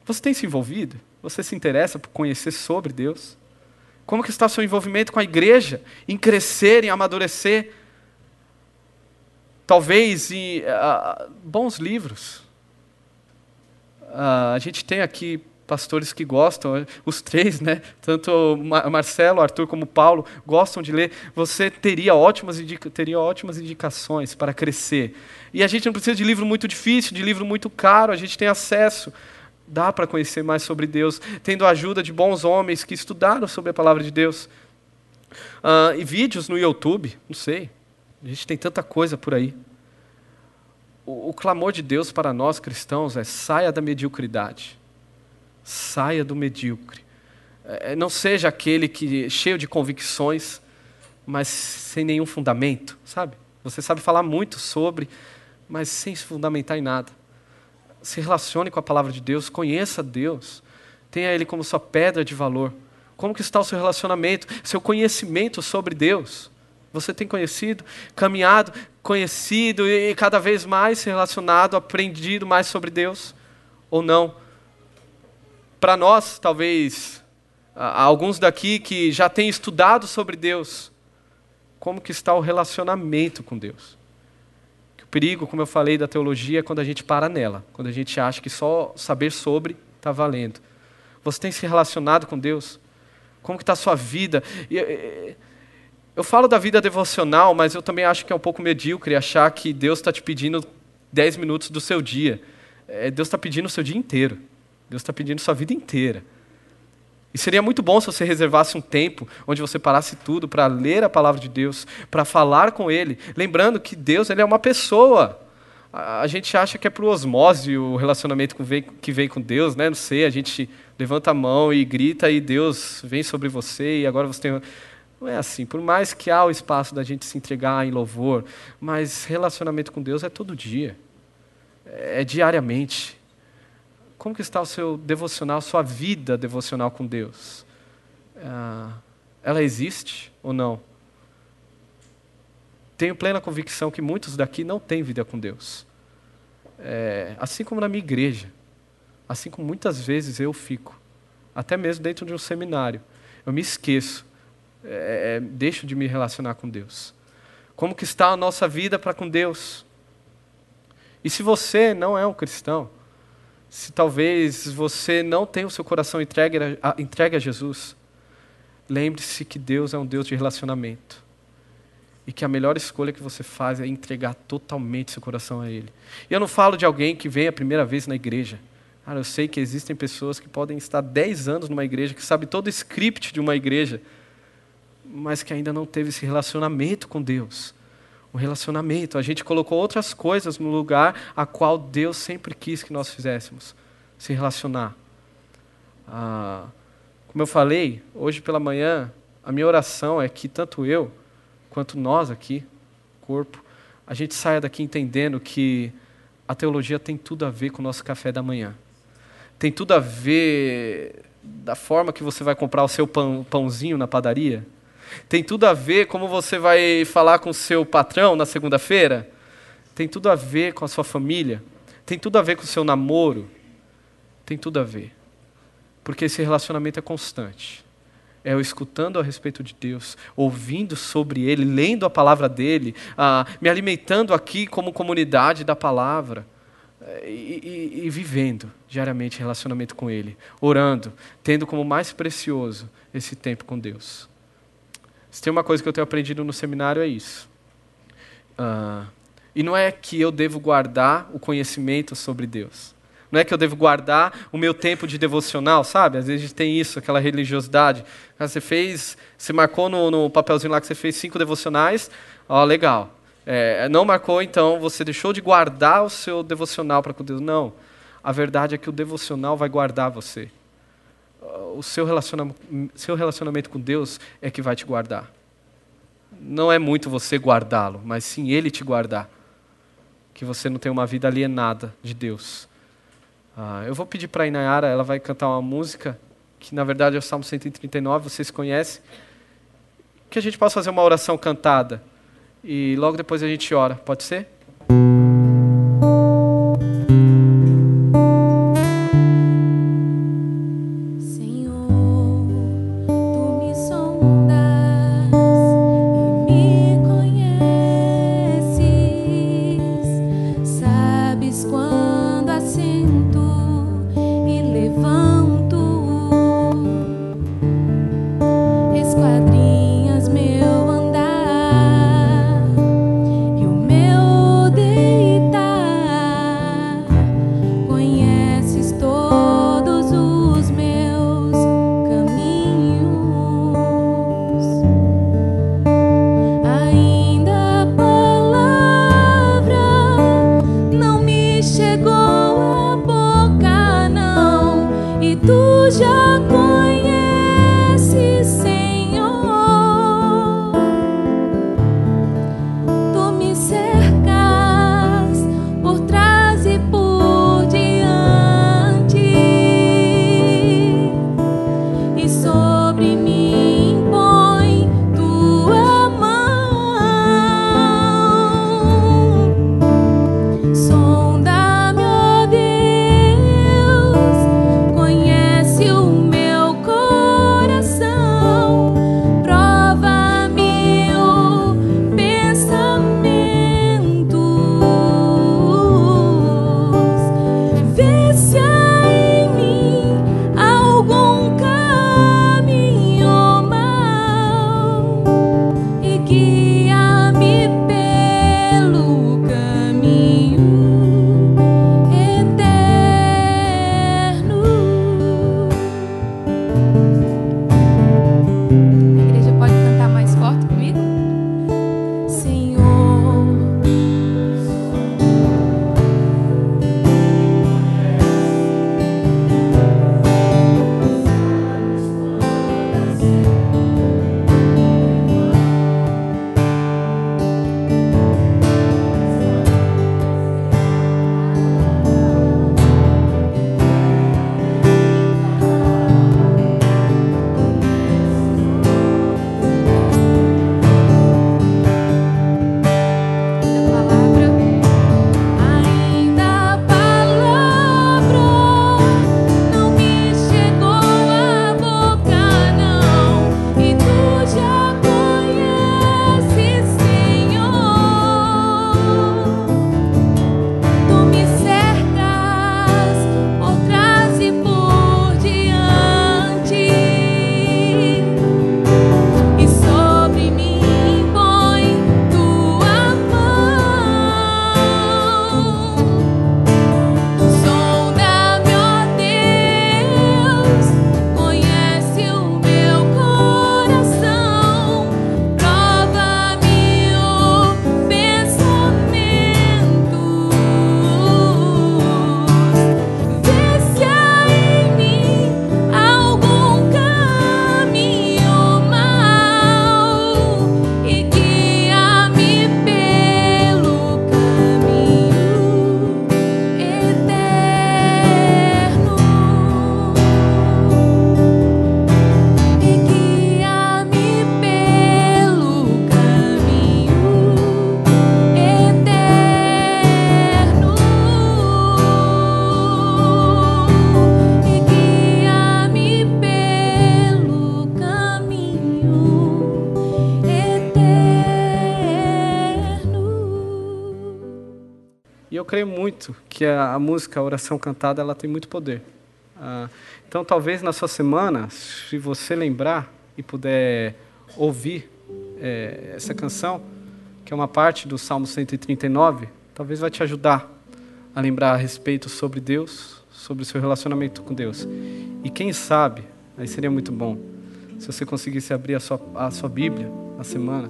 Você tem se envolvido? Você se interessa por conhecer sobre Deus? Como que está seu envolvimento com a igreja em crescer, em amadurecer? Talvez em uh, bons livros. Uh, a gente tem aqui pastores que gostam, os três, né? Tanto Marcelo, Arthur como Paulo gostam de ler. Você teria ótimas, teria ótimas indicações para crescer. E a gente não precisa de livro muito difícil, de livro muito caro, a gente tem acesso. Dá para conhecer mais sobre Deus, tendo a ajuda de bons homens que estudaram sobre a palavra de Deus. Uh, e vídeos no YouTube, não sei. A gente tem tanta coisa por aí. O, o clamor de Deus para nós cristãos é: saia da mediocridade. Saia do medíocre. É, não seja aquele que cheio de convicções, mas sem nenhum fundamento, sabe? Você sabe falar muito sobre, mas sem se fundamentar em nada. Se relacione com a palavra de Deus, conheça Deus, tenha Ele como sua pedra de valor. Como que está o seu relacionamento, seu conhecimento sobre Deus? Você tem conhecido, caminhado, conhecido e cada vez mais se relacionado, aprendido mais sobre Deus? Ou não? Para nós, talvez, alguns daqui que já têm estudado sobre Deus, como que está o relacionamento com Deus. O perigo, como eu falei, da teologia é quando a gente para nela, quando a gente acha que só saber sobre está valendo. Você tem se relacionado com Deus? Como que está a sua vida? Eu falo da vida devocional, mas eu também acho que é um pouco medíocre achar que Deus está te pedindo 10 minutos do seu dia. É, Deus está pedindo o seu dia inteiro. Deus está pedindo sua vida inteira. E seria muito bom se você reservasse um tempo onde você parasse tudo para ler a palavra de Deus, para falar com Ele, lembrando que Deus ele é uma pessoa. A, gente acha que é por osmose o relacionamento que vem com Deus, né? Não sei, a gente levanta a mão e grita e Deus vem sobre você e agora você tem. Não é assim. Por mais que há o espaço da gente se entregar em louvor, mas relacionamento com Deus é todo dia, é diariamente. Como que está o seu devocional, sua vida devocional com Deus? Ah, ela existe ou não? Tenho plena convicção que muitos daqui não têm vida com Deus. É, assim como na minha igreja. Assim como muitas vezes eu fico. Até mesmo dentro de um seminário. Eu me esqueço. É, é deixo de me relacionar com Deus. Como que está a nossa vida para com Deus? E se você não é um cristão, se talvez você não tenha o seu coração entregue a, entregue a Jesus, lembre-se que Deus é um Deus de relacionamento. E que a melhor escolha que você faz é entregar totalmente seu coração a Ele. E eu não falo de alguém que vem a primeira vez na igreja. Cara, eu sei que existem pessoas que podem estar 10 anos numa igreja, que sabe todo o script de uma igreja, mas que ainda não teve esse relacionamento com Deus um relacionamento. A gente colocou outras coisas no lugar a qual Deus sempre quis que nós fizéssemos se relacionar. Ah, como eu falei, hoje pela manhã, a minha oração é que tanto eu quanto nós aqui, corpo, a gente saia daqui entendendo que a teologia tem tudo a ver com o nosso café da manhã. Tem tudo a ver da forma que você vai comprar o seu pão, pãozinho na padaria tem tudo a ver como você vai falar com o seu patrão na segunda-feira. Tem tudo a ver com a sua família. Tem tudo a ver com o seu namoro. Tem tudo a ver. Porque esse relacionamento é constante. É eu escutando a respeito de Deus, ouvindo sobre Ele, lendo a palavra dele, ah, me alimentando aqui como comunidade da palavra. Eh, e, e, e, vivendo diariamente relacionamento com Ele, orando, tendo como mais precioso esse tempo com Deus. Se tem uma coisa que eu tenho aprendido no seminário é isso. Uh, e não é que eu devo guardar o conhecimento sobre Deus. Não é que eu devo guardar o meu tempo de devocional, sabe? Às vezes tem isso, aquela religiosidade. Você fez, você marcou no, no papelzinho lá que você fez cinco devocionais, ó, legal. É, não marcou, então você deixou de guardar o seu devocional para com Deus. Não. A verdade é que o devocional vai guardar você o seu relacionamento, seu relacionamento com Deus é que vai te guardar. Não é muito você guardá-lo, mas sim Ele te guardar. Que você não tenha uma vida alienada de Deus. Ah, eu vou pedir para a Inayara, ela vai cantar uma música, que na verdade é o Salmo 139, vocês conhecem. Que a gente possa fazer uma oração cantada. E logo depois a gente ora, pode ser? Creio muito que a, a música, a oração cantada, ela tem muito poder. Ah, então, talvez na sua semana, se você lembrar e puder ouvir é, essa canção, que é uma parte do Salmo 139, talvez vai te ajudar a lembrar a respeito sobre Deus, sobre o seu relacionamento com Deus. E quem sabe, aí seria muito bom, se você conseguisse abrir a sua, a sua Bíblia na semana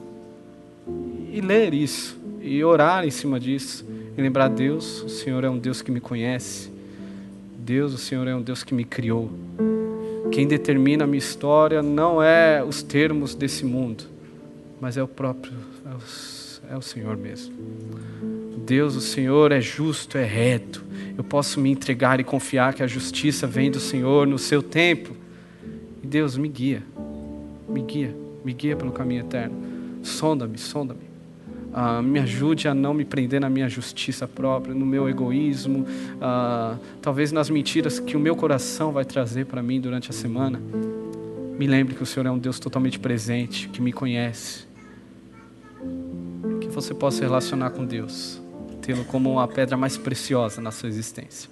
e ler isso, e orar em cima disso, e lembrar: Deus, o Senhor é um Deus que me conhece, Deus, o Senhor é um Deus que me criou. Quem determina a minha história não é os termos desse mundo, mas é o próprio, é o, é o Senhor mesmo. Deus, o Senhor é justo, é reto. Eu posso me entregar e confiar que a justiça vem do Senhor no seu tempo. E Deus me guia, me guia, me guia pelo caminho eterno. Sonda-me, sonda-me ah, me ajude a não me prender na minha justiça própria, no meu egoísmo, ah, talvez nas mentiras que o meu coração vai trazer para mim durante a semana. Me lembre que o Senhor é um Deus totalmente presente, que me conhece. Que você possa relacionar com Deus, tê-lo como a pedra mais preciosa na sua existência.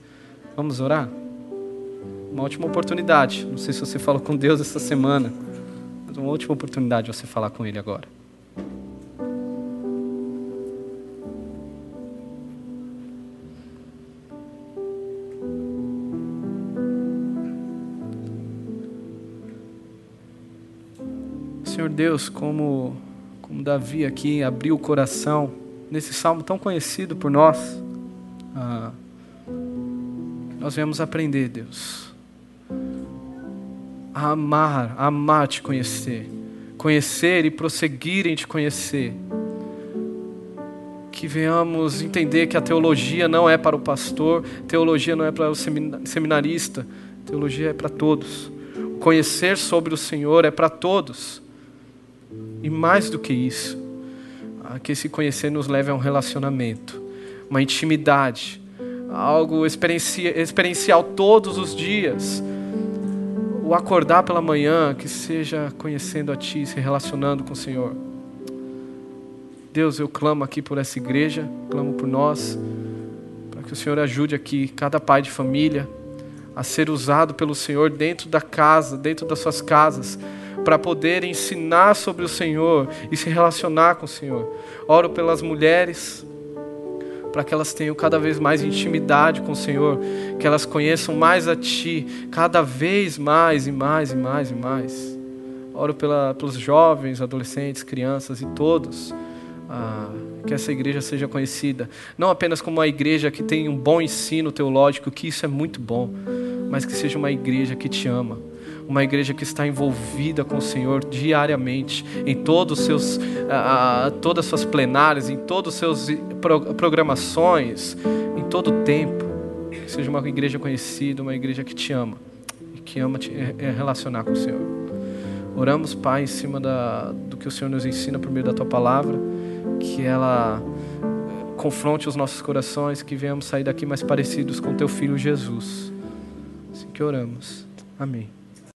Vamos orar? Uma última oportunidade. Não sei se você falou com Deus essa semana, mas uma última oportunidade de você falar com Ele agora. Senhor Deus, como, como Davi aqui abriu o coração nesse salmo tão conhecido por nós, ah, nós viemos aprender, Deus, a amar, a amar te conhecer, conhecer e prosseguir em te conhecer. Que venhamos entender que a teologia não é para o pastor, teologia não é para o seminarista, teologia é para todos. Conhecer sobre o Senhor é para todos. E mais do que isso, que esse conhecer nos leve a um relacionamento, uma intimidade, algo experiencial todos os dias. O acordar pela manhã, que seja conhecendo a Ti, se relacionando com o Senhor. Deus, eu clamo aqui por essa igreja, clamo por nós, para que o Senhor ajude aqui cada pai de família a ser usado pelo Senhor dentro da casa, dentro das suas casas para poder ensinar sobre o Senhor e se relacionar com o Senhor. Oro pelas mulheres, para que elas tenham cada vez mais intimidade com o Senhor, que elas conheçam mais a Ti, cada vez mais e mais e mais e mais. Oro pela, pelos jovens, adolescentes, crianças e todos. Ah, que essa igreja seja conhecida, não apenas como uma igreja que tem um bom ensino teológico, que isso é muito bom, mas que seja uma igreja que te ama, uma igreja que está envolvida com o Senhor diariamente, em todos os seus, uh, todas as suas plenárias, em todas as suas pro, programações, em todo o tempo. Que seja uma igreja conhecida, uma igreja que te ama e que ama te é, relacionar com o Senhor. Oramos, Pai, em cima da, do que o Senhor nos ensina por meio da Tua palavra, que ela confronte os nossos corações, que venhamos sair daqui mais parecidos com Teu Filho Jesus. Assim que oramos. Amém.